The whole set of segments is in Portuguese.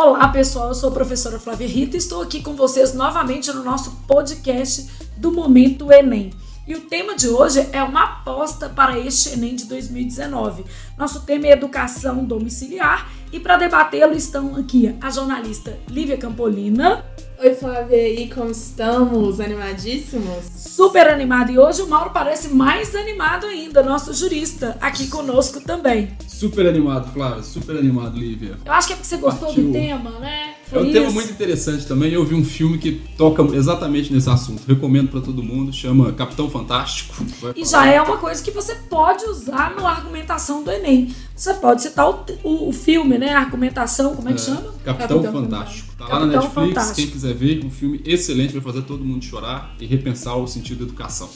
Olá pessoal, eu sou a professora Flávia Rita e estou aqui com vocês novamente no nosso podcast do Momento Enem. E o tema de hoje é uma aposta para este Enem de 2019. Nosso tema é educação domiciliar e para debatê-lo estão aqui a jornalista Lívia Campolina. Oi Flávia, e como estamos? Animadíssimos? Super animado. E hoje o Mauro parece mais animado ainda, nosso jurista, aqui conosco também. Super animado, Flávia, super animado, Lívia. Eu acho que é porque você gostou Partiu. do tema, né? Foi é um isso. tema muito interessante também. Eu vi um filme que toca exatamente nesse assunto. Recomendo para todo mundo. Chama Capitão Fantástico. E já é uma coisa que você pode usar na argumentação do Enem. Você pode citar o, o, o filme, né? A argumentação, como é que é, chama? Capitão, Capitão Fantástico. Tá Capitão lá na Netflix. Fantástico. Quem quiser ver, um filme excelente. Vai fazer todo mundo chorar e repensar o sentido da educação.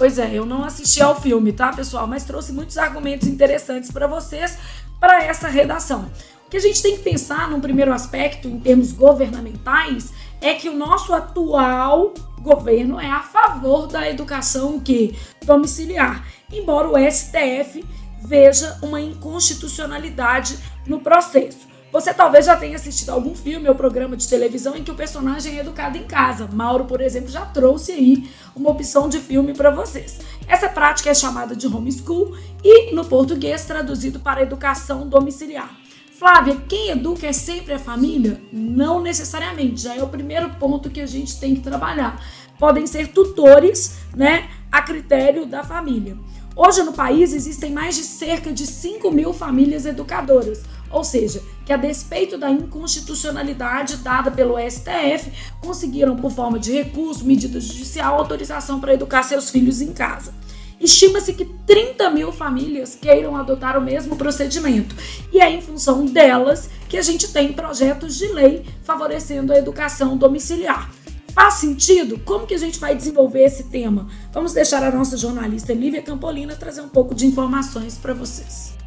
Pois é, eu não assisti ao filme, tá, pessoal? Mas trouxe muitos argumentos interessantes para vocês para essa redação. O que a gente tem que pensar num primeiro aspecto, em termos governamentais, é que o nosso atual governo é a favor da educação que domiciliar, embora o STF veja uma inconstitucionalidade no processo. Você talvez já tenha assistido algum filme ou programa de televisão em que o personagem é educado em casa. Mauro, por exemplo, já trouxe aí uma opção de filme para vocês. Essa prática é chamada de homeschool e, no português, traduzido para educação domiciliar. Flávia, quem educa é sempre a família? Não necessariamente, já é o primeiro ponto que a gente tem que trabalhar. Podem ser tutores, né, a critério da família. Hoje no país existem mais de cerca de 5 mil famílias educadoras, ou seja, que a despeito da inconstitucionalidade dada pelo STF, conseguiram, por forma de recurso, medida judicial, autorização para educar seus filhos em casa. Estima-se que 30 mil famílias queiram adotar o mesmo procedimento. E é em função delas que a gente tem projetos de lei favorecendo a educação domiciliar. Faz sentido? Como que a gente vai desenvolver esse tema? Vamos deixar a nossa jornalista Lívia Campolina trazer um pouco de informações para vocês.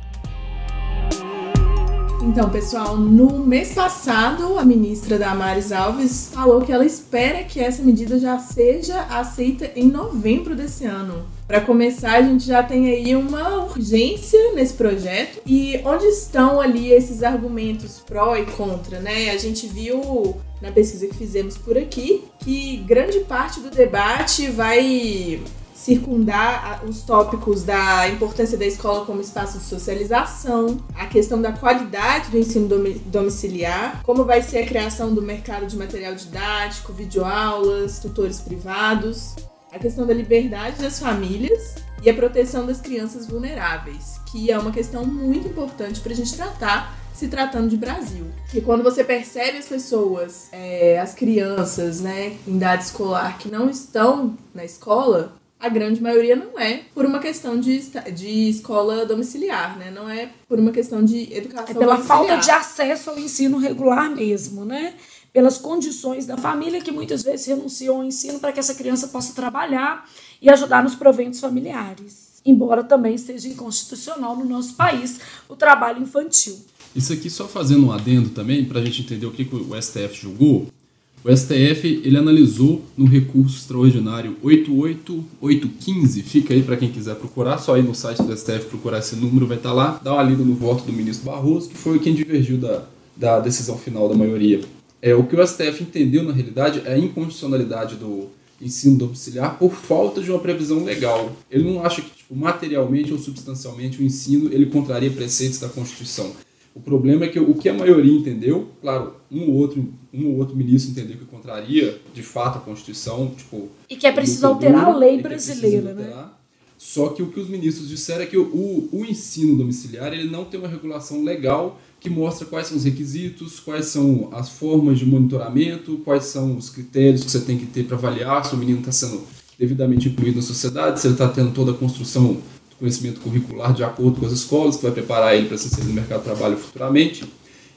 Então, pessoal, no mês passado, a ministra Damares Alves falou que ela espera que essa medida já seja aceita em novembro desse ano. Para começar, a gente já tem aí uma urgência nesse projeto. E onde estão ali esses argumentos pró e contra, né? A gente viu na pesquisa que fizemos por aqui que grande parte do debate vai circundar os tópicos da importância da escola como espaço de socialização, a questão da qualidade do ensino domiciliar, como vai ser a criação do mercado de material didático, videoaulas, tutores privados, a questão da liberdade das famílias e a proteção das crianças vulneráveis, que é uma questão muito importante para a gente tratar se tratando de Brasil. E quando você percebe as pessoas, é, as crianças, né, em idade escolar que não estão na escola, a grande maioria não é por uma questão de, de escola domiciliar, né? Não é por uma questão de educação É pela falta de acesso ao ensino regular mesmo, né? Pelas condições da família que muitas vezes renunciam ao ensino para que essa criança possa trabalhar e ajudar nos proventos familiares. Embora também seja inconstitucional no nosso país o trabalho infantil. Isso aqui só fazendo um adendo também, para a gente entender o que, que o STF julgou. O STF ele analisou no recurso extraordinário 88815, fica aí para quem quiser procurar, só ir no site do STF procurar esse número, vai estar tá lá, dá uma lida no voto do ministro Barroso, que foi quem divergiu da, da decisão final da maioria. É, o que o STF entendeu na realidade é a incondicionalidade do ensino domiciliar por falta de uma previsão legal. Ele não acha que tipo, materialmente ou substancialmente o ensino ele contraria preceitos da Constituição. O problema é que o que a maioria entendeu, claro, um ou outro, um ou outro ministro entendeu que contraria de fato a Constituição, tipo. E que é preciso alterar a lei brasileira, né? Só que o que os ministros disseram é que o, o ensino domiciliar ele não tem uma regulação legal que mostra quais são os requisitos, quais são as formas de monitoramento, quais são os critérios que você tem que ter para avaliar se o menino está sendo devidamente incluído na sociedade, se ele está tendo toda a construção conhecimento curricular de acordo com as escolas, que vai preparar ele para se inserir no mercado de trabalho futuramente.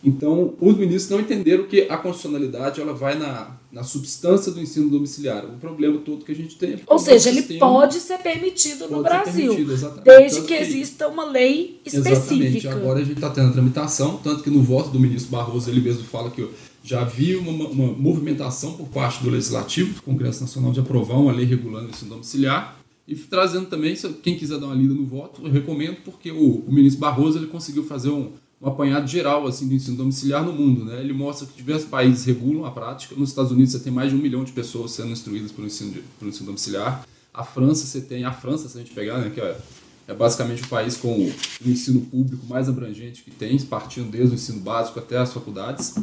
Então, os ministros não entenderam que a constitucionalidade ela vai na, na substância do ensino domiciliar. O problema todo que a gente tem é Ou seja, ele pode ser permitido pode no Brasil, permitido, desde que, que, exista uma lei específica. Exatamente. Agora a gente está tendo a tramitação, tanto que no voto do ministro Barroso ele mesmo fala que já havia uma, uma movimentação por parte do Legislativo, do Congresso Nacional, de aprovar uma lei regulando o ensino domiciliar. E trazendo também, quem quiser dar uma lida no voto, eu recomendo, porque o, o ministro Barroso ele conseguiu fazer um, um apanhado geral assim do ensino domiciliar no mundo. Né? Ele mostra que diversos países regulam a prática. Nos Estados Unidos você tem mais de um milhão de pessoas sendo instruídas pelo ensino, de, pelo ensino domiciliar. A França você tem a França se a gente pegar, né, que é, é basicamente o país com o, o ensino público mais abrangente que tem, partindo desde o ensino básico até as faculdades.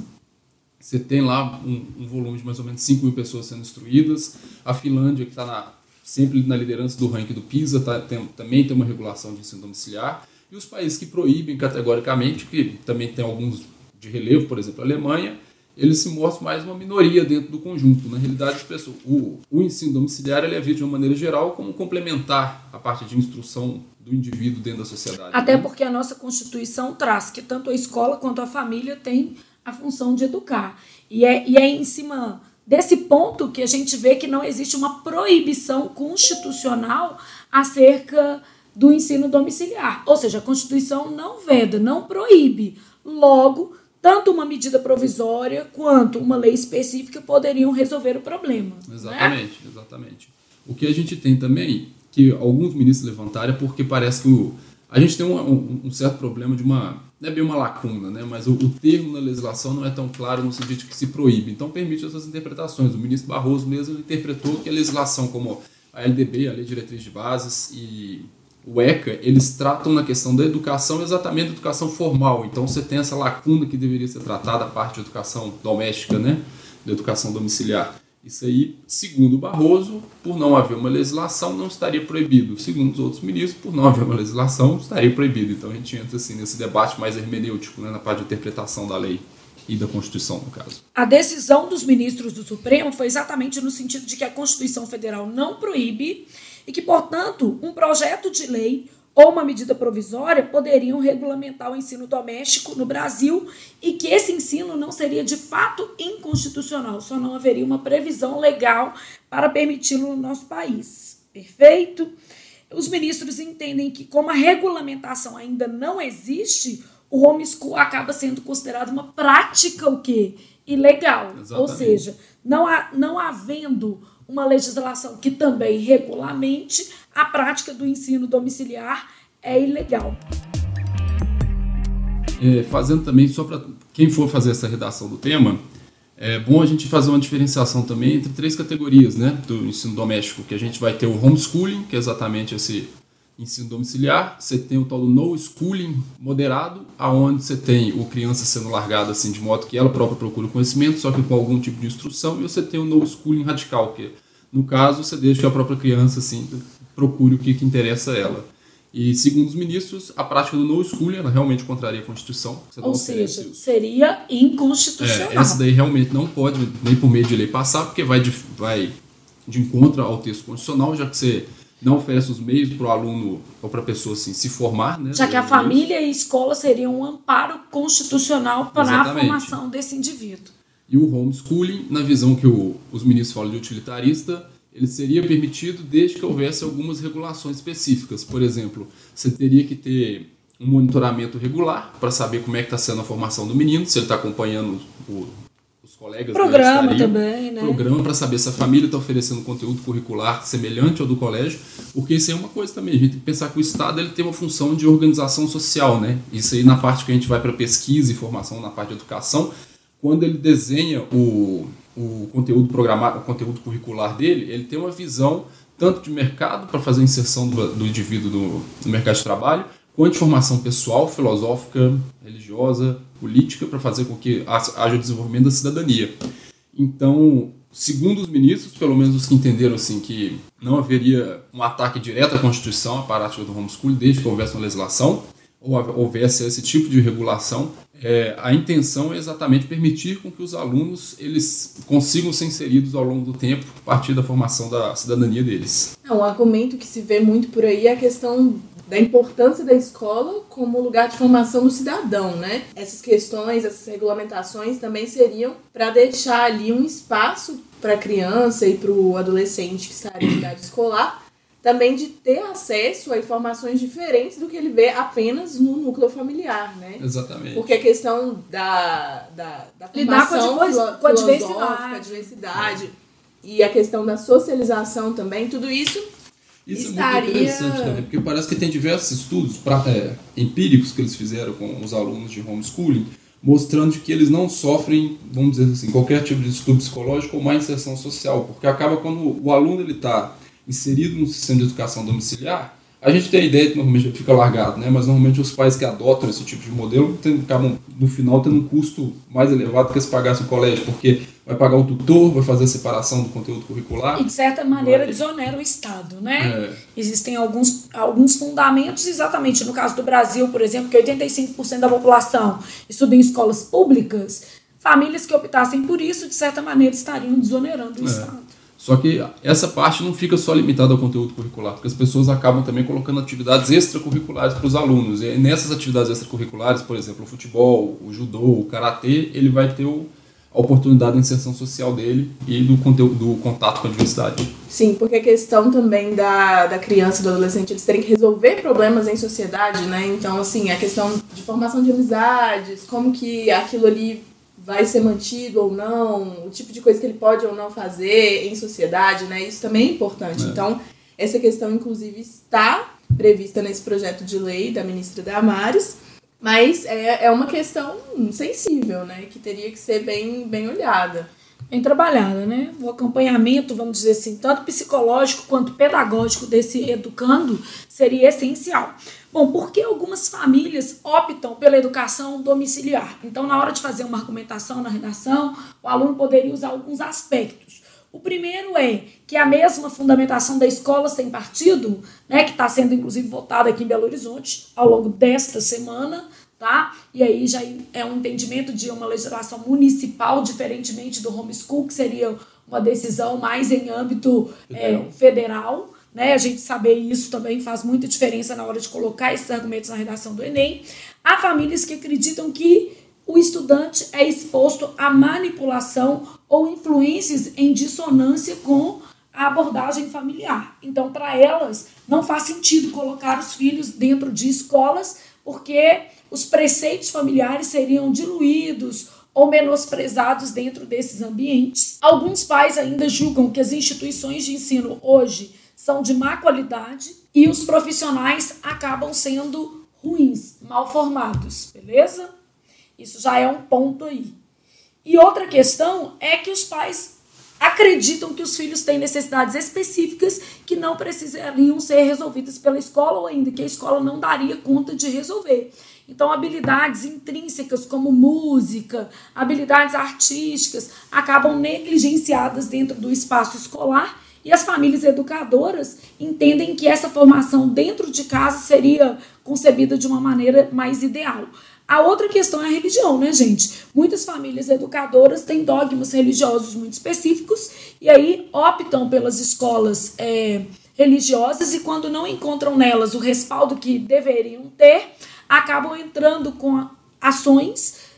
Você tem lá um, um volume de mais ou menos 5 mil pessoas sendo instruídas. A Finlândia, que está sempre na liderança do ranking do PISA, tá, tem, também tem uma regulação de ensino domiciliar. E os países que proíbem categoricamente, que também tem alguns de relevo, por exemplo, a Alemanha, eles se mostram mais uma minoria dentro do conjunto. Na realidade, pessoas, o, o ensino domiciliar ele é visto de uma maneira geral como complementar a parte de instrução do indivíduo dentro da sociedade. Até né? porque a nossa Constituição traz que tanto a escola quanto a família têm a função de educar. E é, e é em cima desse ponto que a gente vê que não existe uma proibição constitucional acerca do ensino domiciliar. Ou seja, a Constituição não veda, não proíbe. Logo, tanto uma medida provisória quanto uma lei específica poderiam resolver o problema. Exatamente, né? exatamente. O que a gente tem também, que alguns ministros levantaram, é porque parece que o, a gente tem um, um, um certo problema de uma não é bem uma lacuna, né? mas o, o, termo na legislação não é tão claro no sentido de que se proíbe. Então permite essas interpretações. O ministro Barroso mesmo interpretou que a legislação como a LDB, a Lei Diretriz de Bases e o ECA, eles tratam na questão da educação exatamente da educação formal. Então você tem essa lacuna que deveria ser tratada a parte de educação doméstica, né? da educação domiciliar. Isso aí, segundo Barroso, por não haver uma legislação, não estaria proibido. Segundo os outros ministros, por não haver uma legislação, estaria proibido. Então a gente entra assim, nesse debate mais hermenêutico, né, na parte de interpretação da lei e da Constituição, no caso. A decisão dos ministros do Supremo foi exatamente no sentido de que a Constituição Federal não proíbe e que, portanto, um projeto de lei ou uma medida provisória poderiam regulamentar o ensino doméstico no Brasil e que esse ensino não seria de fato inconstitucional, só não haveria uma previsão legal para permiti-lo no nosso país. Perfeito? Os ministros entendem que, como a regulamentação ainda não existe, o homeschool acaba sendo considerado uma prática o quê? Ilegal. Exatamente. Ou seja, não, há, não havendo uma legislação que também regulamente a prática do ensino domiciliar é ilegal. É, fazendo também, só para quem for fazer essa redação do tema, é bom a gente fazer uma diferenciação também entre três categorias né, do ensino doméstico, que a gente vai ter o homeschooling, que é exatamente esse ensino domiciliar, você tem o tal do no schooling moderado, aonde você tem o criança sendo largada assim de modo que ela própria procura conhecimento, só que com algum tipo de instrução, e você tem o no schooling radical, que no caso você deixa a própria criança assim procure o que, que interessa a ela. E segundo os ministros, a prática do no schooling ela realmente contraria a Constituição. Ou seja, seria inconstitucional. É, essa daí realmente não pode nem por meio de lei passar, porque vai de, vai de encontro ao texto constitucional, já que você não oferece os meios para o aluno ou para a pessoa assim, se formar. Né, Já que a família e a escola seriam um amparo constitucional para Exatamente. a formação desse indivíduo. E o homeschooling, na visão que o, os ministros falam de utilitarista, ele seria permitido desde que houvesse algumas regulações específicas. Por exemplo, você teria que ter um monitoramento regular para saber como é que está sendo a formação do menino, se ele está acompanhando o, os colegas programa também, né? Programa para saber se a família está oferecendo conteúdo curricular semelhante ao do colégio, porque isso é uma coisa também. A gente tem que pensar que o Estado ele tem uma função de organização social, né? Isso aí na parte que a gente vai para pesquisa e formação, na parte de educação, quando ele desenha o, o conteúdo programado, o conteúdo curricular dele, ele tem uma visão tanto de mercado para fazer a inserção do, do indivíduo no, no mercado de trabalho, quanto de formação pessoal, filosófica, religiosa, política para fazer com que haja o desenvolvimento da cidadania. Então, segundo os ministros, pelo menos os que entenderam assim que não haveria um ataque direto à Constituição, à prática do homeschooling, desde que houvesse uma legislação, ou houvesse esse tipo de regulação, é, a intenção é exatamente permitir com que os alunos eles consigam ser inseridos ao longo do tempo a partir da formação da cidadania deles. É, um argumento que se vê muito por aí é a questão da importância da escola como lugar de formação do cidadão, né? Essas questões, essas regulamentações também seriam para deixar ali um espaço para a criança e para o adolescente que estaria em idade escolar, também de ter acesso a informações diferentes do que ele vê apenas no núcleo familiar, né? Exatamente. Porque a questão da, da, da formação com a, com a diversidade. a diversidade e a questão da socialização também, tudo isso Isso estaria... é muito interessante também, porque parece que tem diversos estudos pra, é, empíricos que eles fizeram com os alunos de homeschooling, mostrando que eles não sofrem, vamos dizer assim, qualquer tipo de distúrbio psicológico ou má inserção social, porque acaba quando o aluno ele está inserido no sistema de educação domiciliar, a gente tem a ideia que normalmente fica largado, né? mas normalmente os pais que adotam esse tipo de modelo tem, acabam, no final, tendo um custo mais elevado que se pagasse o colégio, porque vai pagar um tutor, vai fazer a separação do conteúdo curricular. E, de certa maneira, vai... desonera o Estado. Né? É. Existem alguns, alguns fundamentos, exatamente no caso do Brasil, por exemplo, que 85% da população estuda em escolas públicas, famílias que optassem por isso, de certa maneira, estariam desonerando o é. Estado. Só que essa parte não fica só limitada ao conteúdo curricular, porque as pessoas acabam também colocando atividades extracurriculares para os alunos. E nessas atividades extracurriculares, por exemplo, o futebol, o judô, o karatê, ele vai ter o, a oportunidade de inserção social dele e do conteúdo do contato com a diversidade. Sim, porque a questão também da, da criança e do adolescente, eles terem que resolver problemas em sociedade, né? Então, assim, a questão de formação de amizades, como que aquilo ali vai ser mantido ou não, o tipo de coisa que ele pode ou não fazer em sociedade, né? Isso também é importante. É. Então, essa questão, inclusive, está prevista nesse projeto de lei da ministra Damares, mas é, é uma questão sensível, né? Que teria que ser bem, bem olhada. Bem trabalhada, né? O acompanhamento, vamos dizer assim, tanto psicológico quanto pedagógico desse educando seria essencial. Bom, por que algumas famílias optam pela educação domiciliar? Então, na hora de fazer uma argumentação na redação, o aluno poderia usar alguns aspectos. O primeiro é que a mesma fundamentação da escola sem partido, né, que está sendo inclusive votada aqui em Belo Horizonte ao longo desta semana, tá? E aí já é um entendimento de uma legislação municipal, diferentemente do homeschool, que seria uma decisão mais em âmbito. É, federal né? A gente saber isso também faz muita diferença na hora de colocar esses argumentos na redação do Enem. Há famílias que acreditam que o estudante é exposto a manipulação ou influências em dissonância com a abordagem familiar. Então, para elas, não faz sentido colocar os filhos dentro de escolas, porque os preceitos familiares seriam diluídos ou menosprezados dentro desses ambientes. Alguns pais ainda julgam que as instituições de ensino hoje são de má qualidade e os profissionais acabam sendo ruins, mal formados, beleza? Isso já é um ponto aí. E outra questão é que os pais acreditam que os filhos têm necessidades específicas que não precisariam ser resolvidas pela escola ou ainda que a escola não daria conta de resolver. Então, habilidades intrínsecas como música, habilidades artísticas acabam negligenciadas dentro do espaço escolar e as famílias educadoras entendem que essa formação dentro de casa seria concebida de uma maneira mais ideal. A outra questão é a religião, né, gente? Muitas famílias educadoras têm dogmas religiosos muito específicos e aí optam pelas escolas é, religiosas e quando não encontram nelas o respaldo que deveriam ter, acabam entrando com ações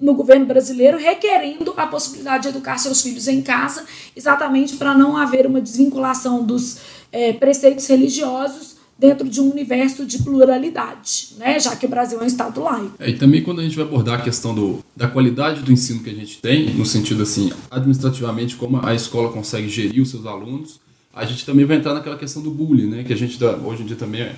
no governo brasileiro requerendo a possibilidade de educar seus filhos em casa, exatamente para não haver uma desvinculação dos é, preceitos religiosos dentro de um universo de pluralidade, né? já que o Brasil é um estado laico. É, e também quando a gente vai abordar a questão do, da qualidade do ensino que a gente tem, no sentido assim, administrativamente, como a escola consegue gerir os seus alunos, a gente também vai entrar naquela questão do bullying, né? que a gente hoje em dia também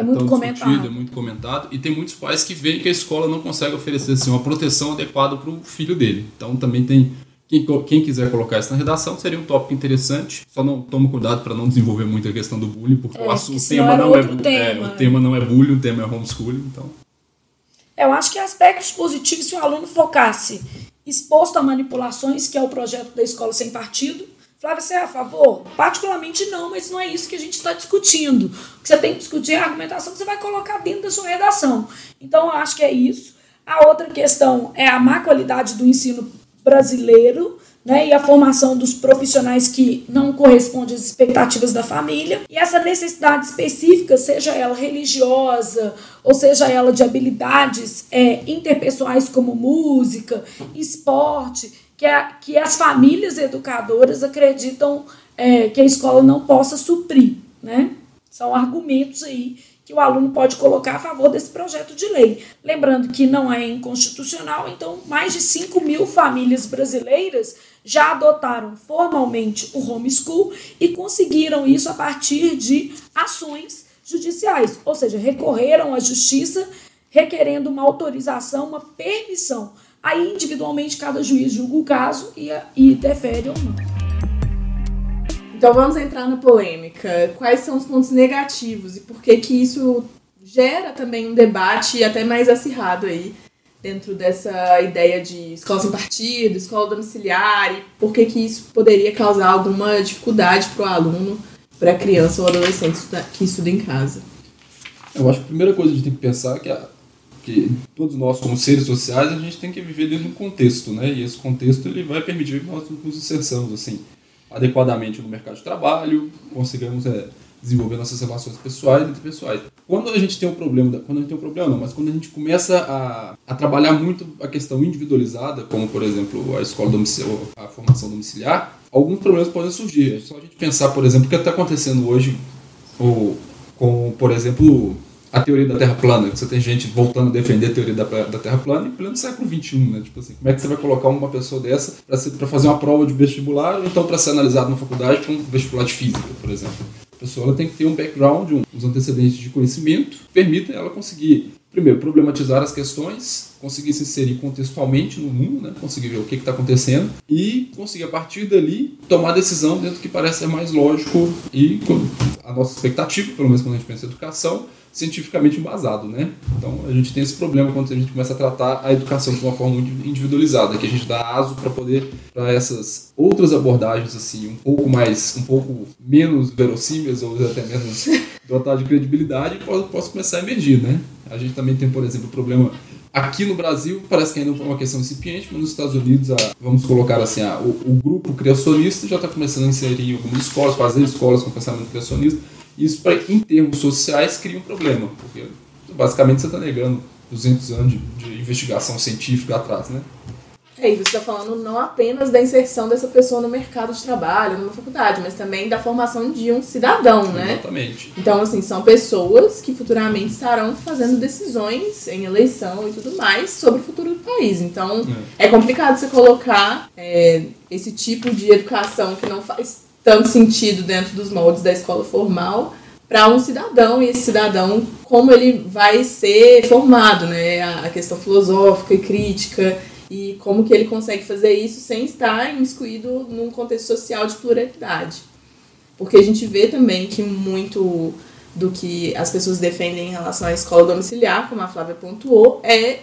é é muito comentado. É muito comentado. E tem muitos pais que veem que a escola não consegue oferecer assim, uma proteção adequada para o filho dele. Então também tem. Quem, quem quiser colocar isso na redação seria um tópico interessante. Só não toma cuidado para não desenvolver muito a questão do bullying, porque é, o, assunto, o tema não é, tema. é, o tema não é bullying, o tema é homeschooling. Então. Eu acho que aspectos positivos se o aluno focasse exposto a manipulações, que é o projeto da escola sem partido, Flávia, você é a favor? Particularmente não, mas não é isso que a gente está discutindo. O que você tem que discutir é a argumentação que você vai colocar dentro da sua redação. Então, eu acho que é isso. A outra questão é a má qualidade do ensino brasileiro, né, e a formação dos profissionais que não corresponde às expectativas da família, e essa necessidade específica, seja ela religiosa, ou seja ela de habilidades é, interpessoais como música, esporte, que, a, que as famílias educadoras acreditam é, que a escola não possa suprir, né? São argumentos aí que o aluno pode colocar a favor desse projeto de lei. Lembrando que não é inconstitucional, então mais de 5 mil famílias brasileiras já adotaram formalmente o homeschool e conseguiram isso a partir de ações judiciais, ou seja, recorreram à justiça requerendo uma autorização, uma permissão. Aí, individualmente, cada juiz julga o caso e, e defere ou não. Então vamos entrar na polêmica. Quais são os pontos negativos e por que que isso gera também um debate até mais acirrado aí dentro dessa ideia de escola sem partido, escola domiciliar e por que que isso poderia causar alguma dificuldade para o aluno, para a criança ou adolescente que estuda em casa? Eu acho que a primeira coisa que a gente tem que pensar é que a que todos nós como seres sociais a gente tem que viver dentro de um contexto, né? E esse contexto ele vai permitir que nós nos inserçamos assim adequadamente no mercado de trabalho, consigamos é, desenvolver nossas relações pessoais e interpessoais. Quando a gente tem um problema, quando a gente tem um problema não, mas quando a gente começa a, a trabalhar muito a questão individualizada, como por exemplo a escola domiciliar, a formação domiciliar, alguns problemas podem surgir. É só a gente pensar, por exemplo, o que está acontecendo hoje, ou com, por exemplo, a teoria da Terra plana, você tem gente voltando a defender a teoria da, da Terra plana em pleno século XXI, né? Tipo assim, como é que você vai colocar uma pessoa dessa para fazer uma prova de vestibular ou então para ser analisado na faculdade um vestibular de física, por exemplo? A pessoa ela tem que ter um background, um, uns antecedentes de conhecimento que permitam ela conseguir, primeiro, problematizar as questões, conseguir se inserir contextualmente no mundo, né? conseguir ver o que está acontecendo e conseguir, a partir dali, tomar decisão dentro do que parece ser mais lógico e a nossa expectativa, pelo menos quando a gente pensa em educação, cientificamente embasado, né? Então a gente tem esse problema quando a gente começa a tratar a educação de uma forma muito individualizada, que a gente dá aso para poder para essas outras abordagens assim, um pouco mais, um pouco menos verossímeis ou até menos dotadas de credibilidade, possa começar a emergir, né? A gente também tem, por exemplo, o problema Aqui no Brasil parece que ainda é uma questão incipiente, mas nos Estados Unidos, a, vamos colocar assim, a, o, o, grupo criacionista já está começando a inserir em algumas escolas, fazer escolas com pensamento criacionista, isso, pra, em termos sociais, cria um problema, porque basicamente você está negando 200 anos de, de, investigação científica atrás, né? É, e você está falando não apenas da inserção dessa pessoa no mercado de trabalho, numa faculdade, mas também da formação de um cidadão, né? Exatamente. Então, assim, são pessoas que futuramente estarão fazendo decisões em eleição e tudo mais sobre o futuro do país. Então, é, é complicado você colocar é, esse tipo de educação que não faz tanto sentido dentro dos moldes da escola formal para um cidadão e esse cidadão como ele vai ser formado, né? A questão filosófica e crítica e como que ele consegue fazer isso sem estar imiscuído num contexto social de pluralidade. Porque a gente vê também que muito do que as pessoas defendem em relação à escola domiciliar, como a Flávia pontuou, é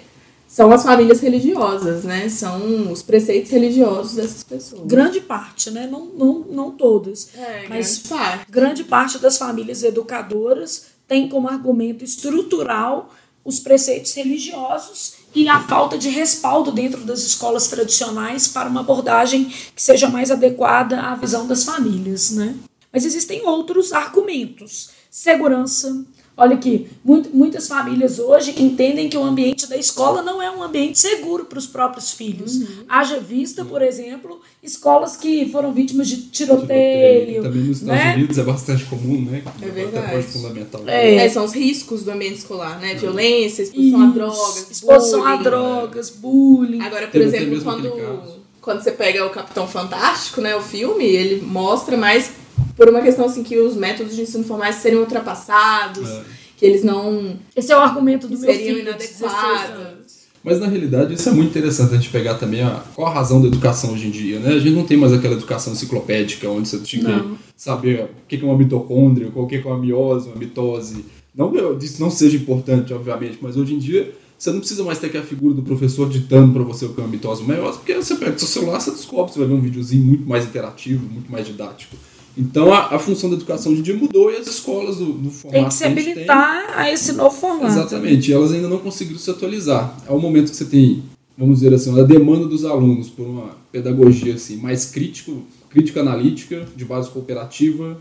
são as famílias religiosas, né? São os preceitos religiosos dessas pessoas. Grande parte, né? Não, não, não todas. É, mas grande parte. grande parte das famílias educadoras tem como argumento estrutural os preceitos religiosos e a falta de respaldo dentro das escolas tradicionais para uma abordagem que seja mais adequada à visão das famílias, né? Mas existem outros argumentos. Segurança, Olha aqui, muito, muitas famílias hoje entendem que o ambiente da escola não é um ambiente seguro para os próprios filhos. Uhum. Haja vista, por exemplo, escolas que foram vítimas de tiroteio. Também nos Estados né? Unidos é bastante comum, né? É verdade. Até fundamental. É. é. são os riscos do ambiente escolar, né? Violência, exposição Isso, a drogas, exposição bullying. a drogas, bullying. Agora, por até exemplo, quando, quando você pega o Capitão Fantástico, né? O filme, ele mostra mais por uma questão assim que os métodos de ensino formais seriam ultrapassados. É. Que eles não Esse é o argumento do meu seriam filho. de 16 anos. inadequados. Mas na realidade isso é muito interessante a gente pegar também a, qual a razão da educação hoje em dia, né? A gente não tem mais aquela educação enciclopédica onde você tinha Não. que saber o que é uma mitocôndria, o que é uma miose, uma mitose. Não que isso não seja importante, obviamente, mas hoje em dia você não precisa mais ter aquela figura do professor ditando para você o que é uma mitose ou uma meiose, porque você pega o seu celular, você descobre, você vai ver um videozinho muito mais interativo, muito mais didático. Então a, a função da educação hoje em dia mudou e as escolas do, do formato Tem que se a habilitar a esse novo formato. Exatamente, elas ainda não conseguiram se atualizar. É o momento que você tem, vamos dizer assim, a demanda dos alunos por uma pedagogia assim, mais crítico, crítica analítica, de base cooperativa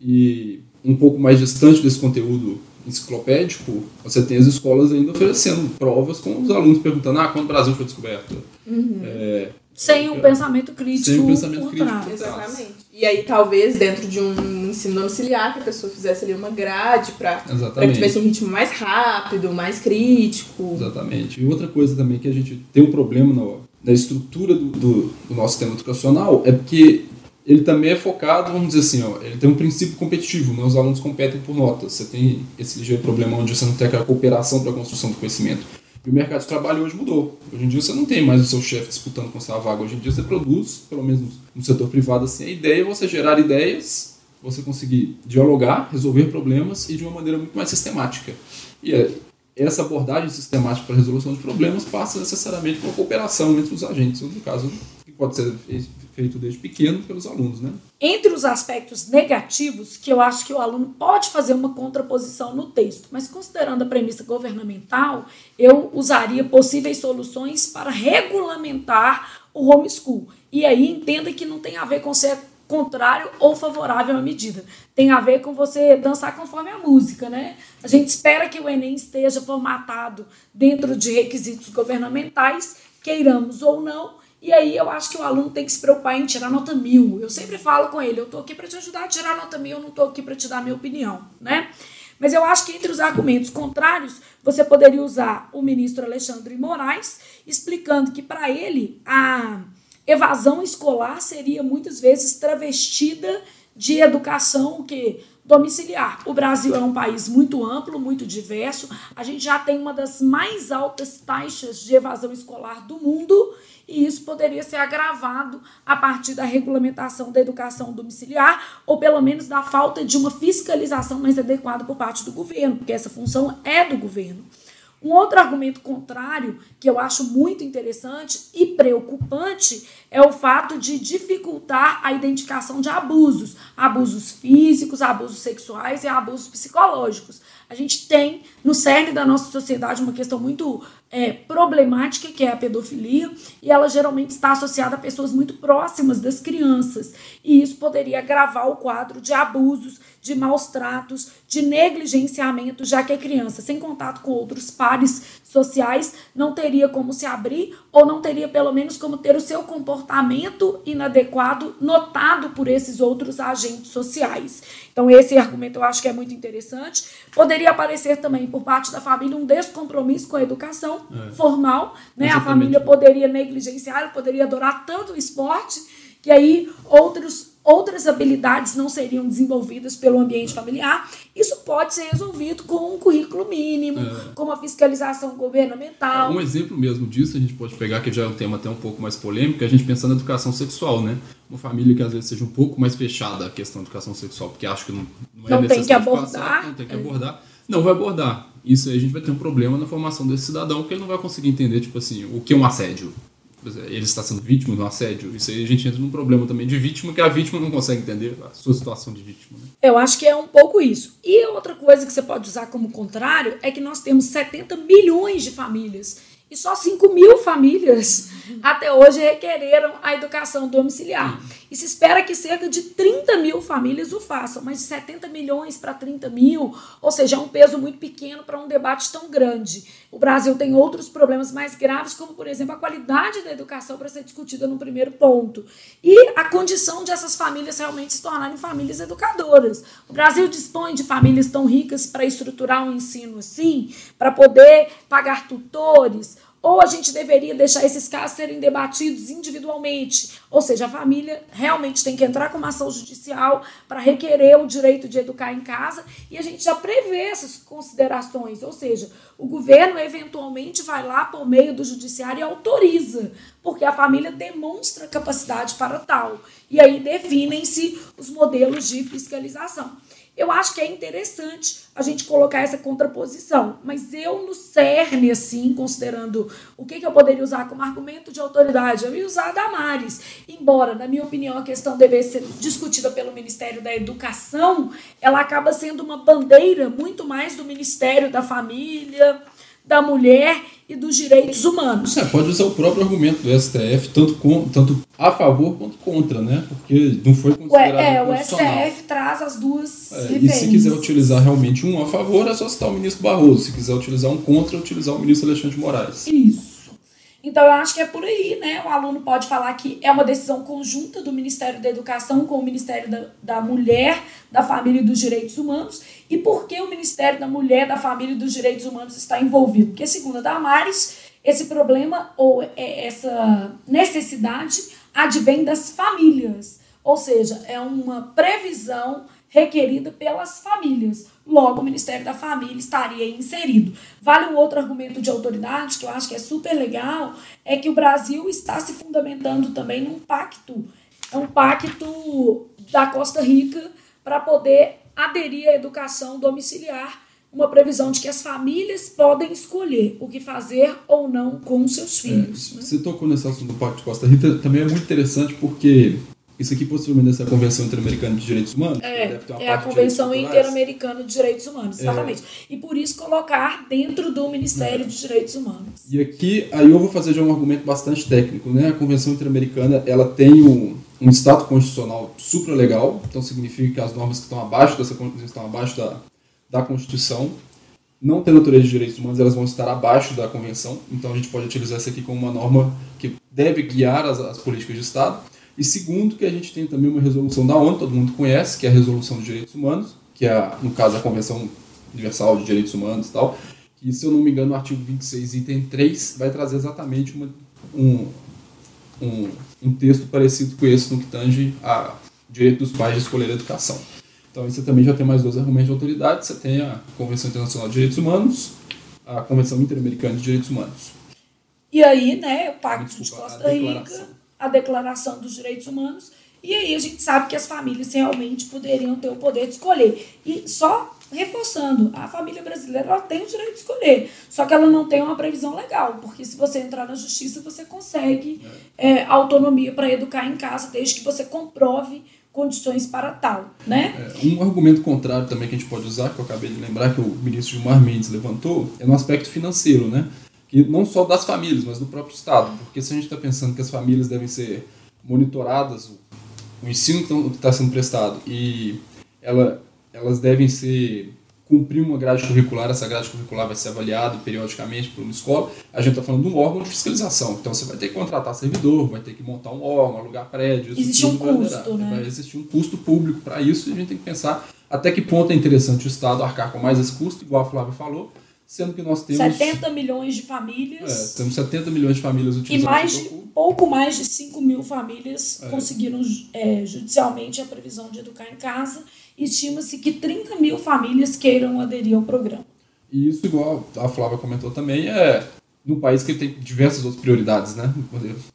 e um pouco mais distante desse conteúdo enciclopédico, você tem as escolas ainda oferecendo provas com os alunos perguntando ah, quando o Brasil foi descoberto. É, Sem um pensamento crítico. Sem um pensamento por crítico. trás. Exatamente. E aí, talvez, dentro de um ensino domiciliar, que a pessoa fizesse ali uma grade para que tivesse um ritmo mais rápido, mais crítico. Exatamente. E outra coisa também que a gente tem um problema no, na estrutura do, do, do nosso sistema educacional é porque ele também é focado, vamos dizer assim, ó, ele tem um princípio competitivo, né? os alunos competem por notas. Você tem esse ligeiro problema onde você não tem aquela cooperação para a construção do conhecimento. E o mercado de trabalho hoje mudou. Hoje em dia você não tem mais o seu chefe disputando com você a vaga. Hoje em dia você produz, pelo menos no setor privado, assim, a ideia é você gerar ideias, você conseguir dialogar, resolver problemas e de uma maneira muito mais sistemática. E é, essa abordagem sistemática para resolução de problemas passa necessariamente por cooperação entre os agentes, no caso, que pode ser feito desde pequeno pelos alunos, né? Entre os aspectos negativos, que eu acho que o aluno pode fazer uma contraposição no texto, mas considerando a premissa governamental, eu usaria possíveis soluções para regulamentar o homeschool. E aí entenda que não tem a ver com ser contrário ou favorável à medida. Tem a ver com você dançar conforme a música, né? A gente espera que o Enem esteja formatado dentro de requisitos governamentais, queiramos ou não, e aí eu acho que o aluno tem que se preocupar em tirar nota mil. Eu sempre falo com ele, eu tô aqui para te ajudar a tirar nota mil, eu não tô aqui para te dar minha opinião, né? Mas eu acho que entre os argumentos contrários, você poderia usar o ministro Alexandre Moraes, explicando que para ele a evasão escolar seria muitas vezes travestida de educação que domiciliar. O Brasil é um país muito amplo, muito diverso. A gente já tem uma das mais altas taxas de evasão escolar do mundo e isso poderia ser agravado a partir da regulamentação da educação domiciliar ou pelo menos da falta de uma fiscalização mais adequada por parte do governo, porque essa função é do governo. Um outro argumento contrário que eu acho muito interessante e preocupante é o fato de dificultar a identificação de abusos, abusos físicos, abusos sexuais e abusos psicológicos. A gente tem no cerne da nossa sociedade uma questão muito é, problemática, que é a pedofilia, e ela geralmente está associada a pessoas muito próximas das crianças. E isso poderia agravar o quadro de abusos, de maus tratos, de negligenciamento, já que a criança, sem contato com outros pares sociais, não teria como se abrir ou não teria, pelo menos, como ter o seu comportamento inadequado notado por esses outros agentes sociais. Então, esse argumento eu acho que é muito interessante. Poderia aparecer também, por parte da família, um descompromisso com a educação é. formal. Né? A família poderia negligenciar, poderia adorar tanto o esporte, que aí outros outras habilidades não seriam desenvolvidas pelo ambiente familiar. Isso pode ser resolvido com um currículo mínimo, é. com uma fiscalização governamental. Um exemplo mesmo disso, a gente pode pegar, que já é um tema até um pouco mais polêmico, é a gente pensando na educação sexual, né? Uma família que às vezes seja um pouco mais fechada a questão da educação sexual, porque acha que não, não é não tem que abordar. Passar, não tem que é. abordar. Não vai abordar. Isso aí a gente vai ter um problema na formação desse cidadão, porque ele não vai conseguir entender, tipo assim, o que é um assédio ele está sendo vítima de um assédio. Isso aí a gente entra num problema também de vítima, que a vítima não consegue entender a sua situação de vítima. Né? Eu acho que é um pouco isso. E outra coisa que você pode usar como contrário é que nós temos 70 milhões de famílias e só 5 mil famílias até hoje requereram a educação domiciliar. E se espera que cerca de 30 mil famílias o façam, mas de 70 milhões para 30 mil, ou seja, é um peso muito pequeno para um debate tão grande. O Brasil tem outros problemas mais graves, como, por exemplo, a qualidade da educação para ser discutida no primeiro ponto. E a condição de essas famílias realmente se tornarem famílias educadoras. O Brasil dispõe de famílias tão ricas para estruturar um ensino assim, para poder pagar tutores, ou a gente deveria deixar esses casos serem debatidos individualmente? Ou seja, a família realmente tem que entrar com uma ação judicial para requerer o direito de educar em casa e a gente já prevê essas considerações. Ou seja, o governo eventualmente vai lá por meio do judiciário e autoriza, porque a família demonstra capacidade para tal. E aí definem-se os modelos de fiscalização. Eu acho que é interessante a gente colocar essa contraposição, mas eu no cerne, assim, considerando o que, que eu poderia usar como argumento de autoridade, eu ia usar a Damares. Embora, na minha opinião, a questão deve ser discutida pelo Ministério da Educação, ela acaba sendo uma bandeira muito mais do Ministério da Família, da mulher e dos direitos humanos. Você pode usar o próprio argumento do STF, tanto, com, tanto a favor quanto contra, né? Porque não foi considerado É, o STF traz as duas é, E se quiser utilizar realmente um a favor, é só citar o ministro Barroso. Se quiser utilizar um contra, utilizar o ministro Alexandre de Moraes. Isso. Então, eu acho que é por aí, né? O aluno pode falar que é uma decisão conjunta do Ministério da Educação com o Ministério da, da Mulher, da Família e dos Direitos Humanos. E por que o Ministério da Mulher, da Família e dos Direitos Humanos está envolvido? Porque, segundo a Damares, esse problema ou é, essa necessidade advém das famílias. Ou seja, é uma previsão requerida pelas famílias. Logo, o Ministério da Família estaria inserido. Vale um outro argumento de autoridade que eu acho que é super legal, é que o Brasil está se fundamentando também num pacto, é um pacto da Costa Rica para poder aderir à educação domiciliar, uma previsão de que as famílias podem escolher o que fazer ou não com seus é, filhos. É, né? Você tocou nesse assunto do Pacto de Costa Rica, também é muito interessante porque isso aqui possivelmente é a Convenção Interamericana de Direitos Humanos? É, é a Convenção Interamericana de Direitos Humanos, é. exatamente. É. E por isso colocar dentro do Ministério é. de Direitos Humanos. E aqui, aí eu vou fazer já um argumento bastante técnico, né? A Convenção Interamericana, ela tem um, um estado constitucional super legal, então significa que as normas que estão abaixo dessa estão abaixo da, da Constituição, não tendo autoria de direitos humanos, elas vão estar abaixo da Convenção, então a gente pode utilizar essa aqui como uma norma que deve guiar as, as políticas de Estado. E segundo, que a gente tem também uma resolução da ONU, todo mundo conhece, que é a Resolução dos Direitos Humanos, que é, no caso, a Convenção Universal de Direitos Humanos e tal, que, se eu não me engano, o artigo 26, item 3, vai trazer exatamente uma, um, um, um texto parecido com esse no que tange a direito dos pais de escolher a educação. Então, você também já tem mais dois argumentos de autoridade. Você tem a Convenção Internacional de Direitos Humanos, a Convenção Interamericana de Direitos Humanos. E aí, né, o Pacto Desculpa, de Costa Rica a Declaração dos Direitos Humanos, e aí a gente sabe que as famílias realmente poderiam ter o poder de escolher. E só reforçando, a família brasileira ela tem o direito de escolher, só que ela não tem uma previsão legal, porque se você entrar na justiça, você consegue é, autonomia para educar em casa, desde que você comprove condições para tal, né? É, um argumento contrário também que a gente pode usar, que eu acabei de lembrar, que o ministro Gilmar Mendes levantou, é no aspecto financeiro, né? Que não só das famílias, mas do próprio Estado. Porque se a gente está pensando que as famílias devem ser monitoradas, o, ensino que está sendo prestado, e ela, elas devem ser cumprir uma grade curricular, essa grade curricular vai ser avaliada periodicamente por uma escola, a gente está falando de um órgão de fiscalização. Então você vai ter que contratar servidor, vai ter que montar um órgão, alugar prédio. Existe um custo, vai, né? Vai existir um custo público para isso e a gente tem que pensar até que ponto é interessante o Estado arcar com mais esse custo, igual a Flávia falou, sendo que nós temos 70 milhões de famílias. É, temos 70 milhões de famílias utilizando E mais de, pouco mais de 5 mil famílias é. conseguiram é, judicialmente a previsão de educar em casa. Estima-se que 30 mil famílias queiram aderir ao programa. E isso, igual a Flávia comentou também, é num país que tem diversas outras prioridades, né?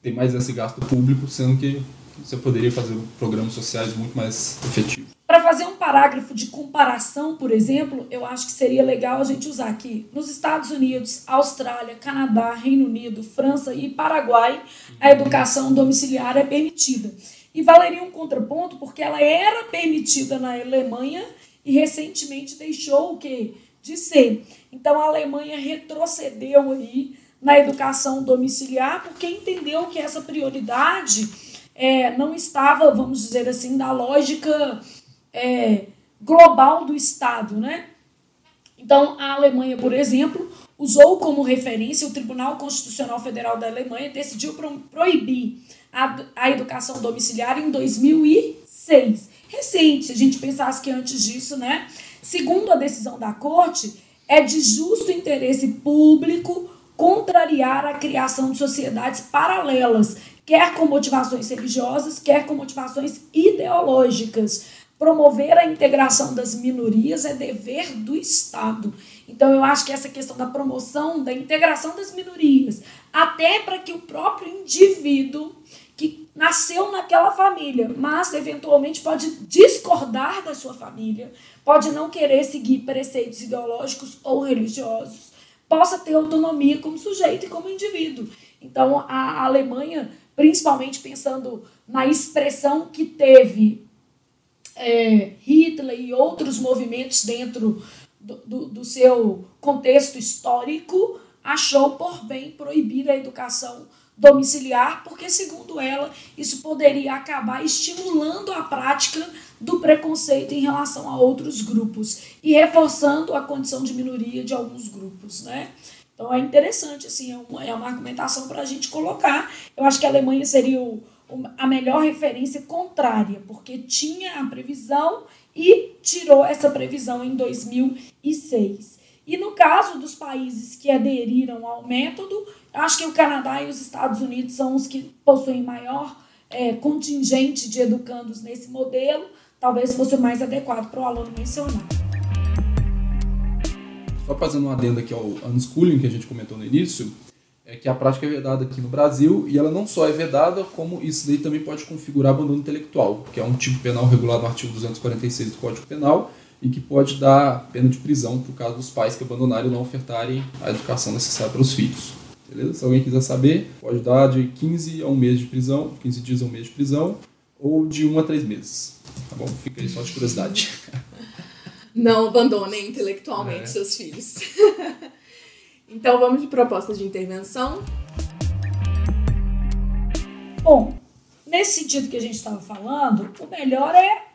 Tem mais esse gasto público, sendo que você poderia fazer programas sociais muito mais efetivos. Fazer um parágrafo de comparação, por exemplo, eu acho que seria legal a gente usar aqui nos Estados Unidos, Austrália, Canadá, Reino Unido, França e Paraguai, a educação domiciliar é permitida. E valeria um contraponto porque ela era permitida na Alemanha e recentemente deixou o que de ser. Então a Alemanha retrocedeu aí na educação domiciliar porque entendeu que essa prioridade é, não estava, vamos dizer assim, da lógica é, global do Estado, né? Então, a Alemanha, por exemplo, usou como referência o Tribunal Constitucional Federal da Alemanha decidiu pro proibir a, a educação domiciliar em 2006. Recente, se a gente pensasse que antes disso, né? Segundo a decisão da Corte, é de justo interesse público contrariar a criação de sociedades paralelas, quer com motivações religiosas, quer com motivações ideológicas promover a integração das minorias é dever do Estado. Então, eu acho que essa questão da promoção, da integração das minorias, até para que o próprio indivíduo que nasceu naquela família, mas eventualmente pode discordar da sua família, pode não querer seguir preceitos ideológicos ou religiosos, possa ter autonomia como sujeito e como indivíduo. Então, a Alemanha, principalmente pensando na expressão que teve é, Hitler e outros movimentos dentro do, do, do seu contexto histórico, achou por bem proibir a educação domiciliar, porque, segundo ela, isso poderia acabar estimulando a prática do preconceito em relação a outros grupos e reforçando a condição de minoria de alguns grupos. Né? Então é interessante, assim, é uma, é uma argumentação para a gente colocar. Eu acho que a Alemanha seria o, a melhor referência contrária, porque tinha a previsão e tirou essa previsão em 2006. E no caso dos países que aderiram ao método, acho que o Canadá e os Estados Unidos são os que possuem maior é, contingente de educandos nesse modelo, talvez fosse o mais adequado para o aluno mencionar. Só fazendo um adendo aqui ao unschooling que a gente comentou no início, é que a prática é vedada aqui no Brasil e ela não só é vedada, como isso daí também pode configurar abandono intelectual, que é um tipo penal regulado no artigo 246 do Código Penal e que pode dar pena de prisão por caso dos pais que abandonarem ou não ofertarem a educação necessária para os filhos. Beleza? Se alguém quiser saber, pode dar de 15 a um mês de prisão, 15 dias a um mês de prisão, ou de 1 a 3 meses. Tá bom? Fica aí só de curiosidade. Não abandonem intelectualmente é. seus filhos. então vamos de propostas de intervenção. Bom, nesse sentido que a gente estava falando, o melhor é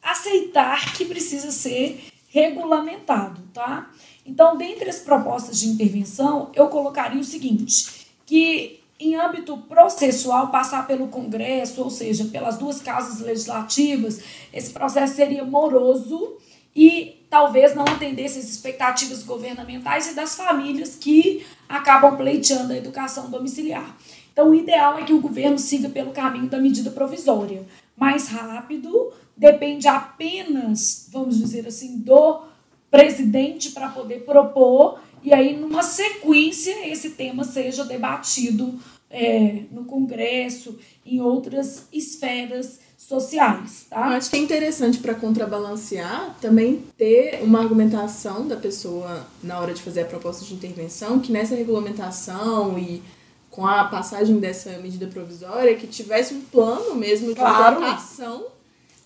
aceitar que precisa ser regulamentado, tá? Então, dentre as propostas de intervenção, eu colocaria o seguinte, que em âmbito processual, passar pelo Congresso, ou seja, pelas duas casas legislativas, esse processo seria moroso e talvez não atendesse as expectativas governamentais e das famílias que acabam pleiteando a educação domiciliar. Então, o ideal é que o governo siga pelo caminho da medida provisória, mais rápido, depende apenas, vamos dizer assim, do presidente para poder propor, e aí, numa sequência, esse tema seja debatido é, no Congresso, em outras esferas sociais. Tá? Eu acho que é interessante para contrabalancear também ter uma argumentação da pessoa na hora de fazer a proposta de intervenção, que nessa regulamentação e com a passagem dessa medida provisória, que tivesse um plano mesmo de implantação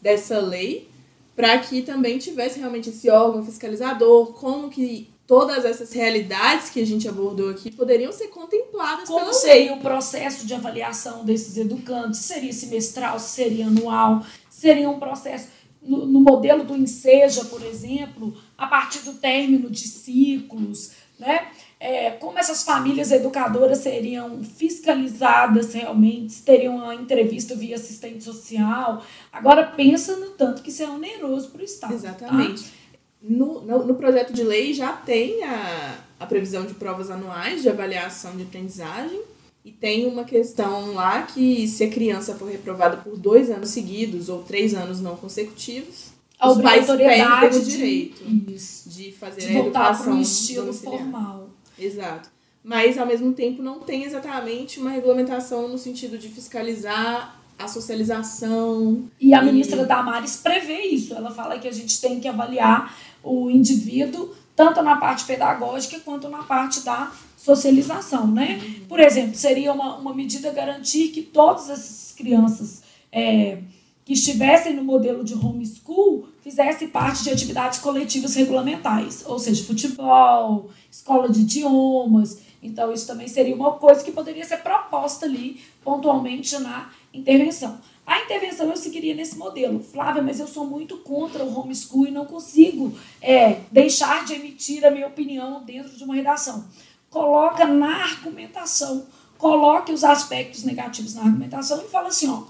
dessa lei, para que também tivesse realmente esse órgão fiscalizador, como que todas essas realidades que a gente abordou aqui poderiam ser contempladas Como seria o processo de avaliação desses educantes? Seria semestral, seria anual? Seria um processo no, no modelo do Enseja, por exemplo, a partir do término de ciclos, né? É, como essas famílias educadoras seriam fiscalizadas realmente, teriam uma entrevista via assistente social. Agora pensa no tanto que isso é oneroso para o Estado. Tá? Exatamente. Tá? No, no, no, projeto de lei já tem a, a previsão de provas anuais de avaliação de aprendizagem e tem uma questão lá que se a criança for reprovada por dois anos seguidos ou três anos não consecutivos, a os pais perdem o direito de, de fazer de a educação um estilo domiciliar. formal. Exato. Mas, ao mesmo tempo, não tem exatamente uma regulamentação no sentido de fiscalizar a socialização. E a ministra Damares prevê isso. Ela fala que a gente tem que avaliar o indivíduo tanto na parte pedagógica quanto na parte da socialização, né? Uhum. Por exemplo, seria uma, uma medida garantir que todas essas crianças é, que estivessem no modelo de homeschool fizessem parte de atividades coletivas regulamentais, ou seja, futebol, escola de idiomas. Então, isso também seria uma coisa que poderia ser proposta ali pontualmente na intervenção. A intervenção eu seguiria nesse modelo. Flávia, mas eu sou muito contra o homeschool e não consigo é, deixar de emitir a minha opinião dentro de uma redação. Coloca na argumentação, coloque os aspectos negativos na argumentação e fala assim, ó,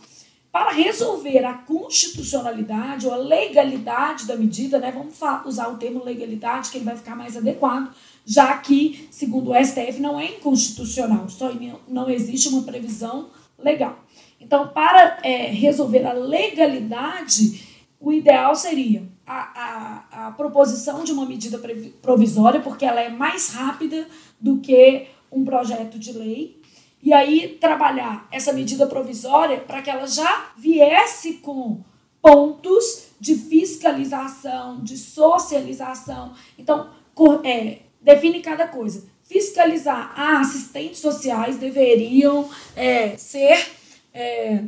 para resolver a constitucionalidade ou a legalidade da medida, né, vamos usar o termo legalidade, que ele vai ficar mais adequado, já que, segundo o STF, não é inconstitucional, só não existe uma previsão legal. Então, para é, resolver a legalidade, o ideal seria a, a, a proposição de uma medida provisória, porque ela é mais rápida do que um projeto de lei, e aí trabalhar essa medida provisória para que ela já viesse com pontos de fiscalização, de socialização. Então, é, define cada coisa. Fiscalizar. Ah, assistentes sociais deveriam é, ser é,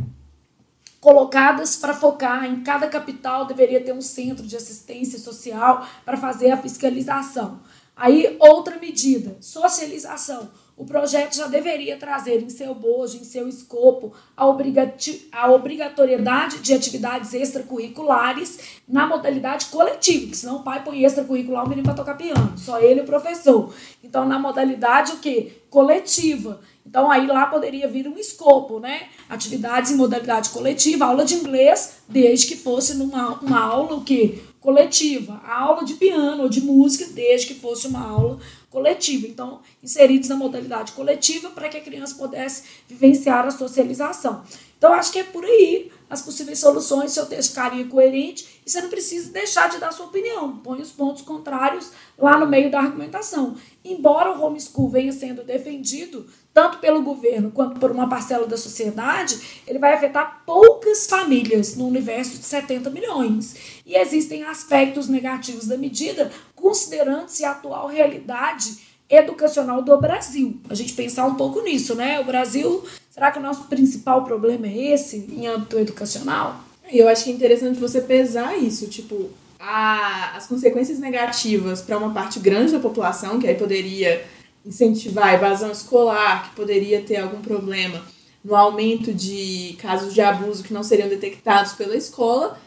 colocadas para focar em cada capital, deveria ter um centro de assistência social para fazer a fiscalização. Aí, outra medida, socialização o projeto já deveria trazer em seu bojo, em seu escopo, a, obrigati a obrigatoriedade de atividades extracurriculares na modalidade coletiva, porque senão o pai põe extracurricular o menino para tocar piano, só ele o professor. Então, na modalidade o quê? Coletiva. Então, aí lá poderia vir um escopo, né? Atividades em modalidade coletiva, aula de inglês, desde que fosse numa uma aula o quê? coletiva. A aula de piano ou de música, desde que fosse uma aula coletiva. Então, inseridos na modalidade coletiva para que a criança pudesse vivenciar a socialização. Então, acho que é por aí as possíveis soluções, seu texto ficaria coerente e você não precisa deixar de dar sua opinião. Põe os pontos contrários lá no meio da argumentação. Embora o homeschool venha sendo defendido tanto pelo governo quanto por uma parcela da sociedade, ele vai afetar poucas famílias no universo de 70 milhões. E existem aspectos negativos da medida, considerando-se a atual realidade educacional do Brasil. A gente pensar um pouco nisso, né? O Brasil, será que o nosso principal problema é esse em âmbito educacional? Eu acho que é interessante você pesar isso, tipo, a, as consequências negativas para uma parte grande da população, que aí poderia incentivar a evasão escolar, que poderia ter algum problema no aumento de casos de abuso que não seriam detectados pela escola,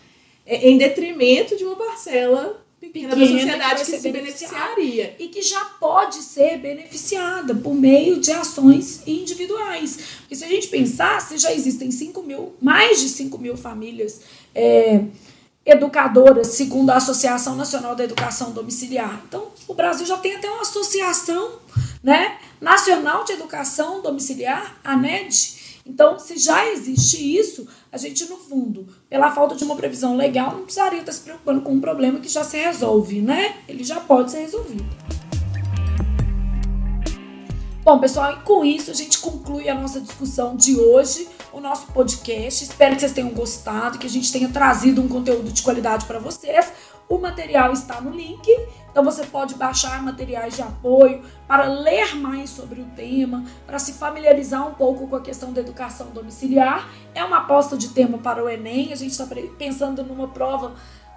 é, em detrimento de uma parcela pequena, da sociedade que, que se beneficiaria. E que já pode ser beneficiada por meio de ações individuais. Porque se a gente pensar, se já existem 5 mil, mais de 5 mil famílias é, educadoras, segundo a Associação Nacional da Educação Domiciliar. Então, o Brasil já tem até uma associação né, nacional de educação domiciliar, a NED, então, se já existe isso, a gente, no fundo, pela falta de uma previsão legal, não precisaria estar se preocupando com um problema que já se resolve, né? Ele já pode ser resolvido. Bom, pessoal, e com isso a gente conclui a nossa discussão de hoje, o nosso podcast. Espero que vocês tenham gostado, que a gente tenha trazido um conteúdo de qualidade para vocês. O material está no link, então você pode baixar materiais de apoio para ler mais sobre o tema, para se familiarizar um pouco com a questão da educação domiciliar. É uma aposta de tema para o Enem, a gente está pensando numa prova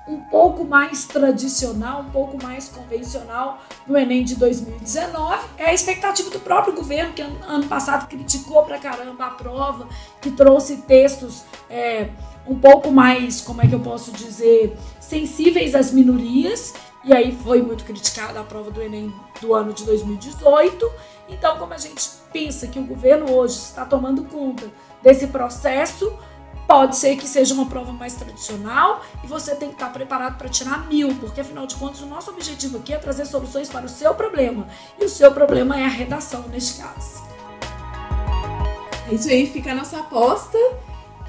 um pouco mais tradicional, um pouco mais convencional no Enem de 2019. É a expectativa do próprio governo, que ano passado criticou pra caramba a prova, que trouxe textos. É, um pouco mais, como é que eu posso dizer, sensíveis às minorias, e aí foi muito criticada a prova do Enem do ano de 2018. Então, como a gente pensa que o governo hoje está tomando conta desse processo, pode ser que seja uma prova mais tradicional e você tem que estar preparado para tirar mil, porque afinal de contas o nosso objetivo aqui é trazer soluções para o seu problema. E o seu problema é a redação neste caso. É isso aí, fica a nossa aposta.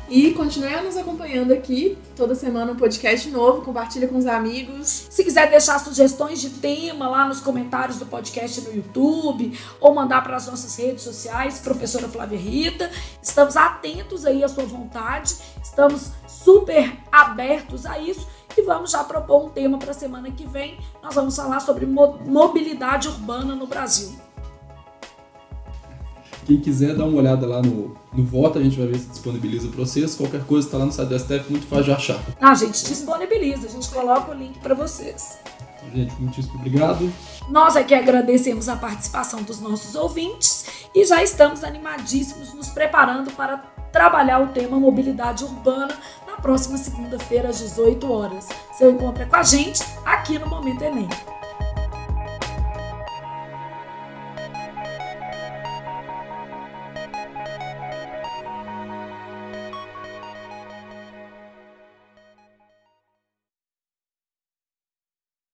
E continue nos acompanhando aqui. Toda semana um podcast novo. Compartilha com os amigos. Se quiser deixar sugestões de tema lá nos comentários do podcast no YouTube ou mandar para as nossas redes sociais, professora Flávia Rita. Estamos atentos aí à sua vontade. Estamos super abertos a isso. E vamos já propor um tema para a semana que vem. Nós vamos falar sobre mobilidade urbana no Brasil. Quem quiser dar uma olhada lá no, no voto, a gente vai ver se disponibiliza para vocês. Qualquer coisa está lá no site do STF, muito fácil de achar. Ah, a gente disponibiliza, a gente coloca o link para vocês. Então, gente, muitíssimo obrigado. Nós aqui agradecemos a participação dos nossos ouvintes e já estamos animadíssimos, nos preparando para trabalhar o tema mobilidade urbana na próxima segunda-feira às 18 horas. Você encontra com a gente aqui no Momento Enem.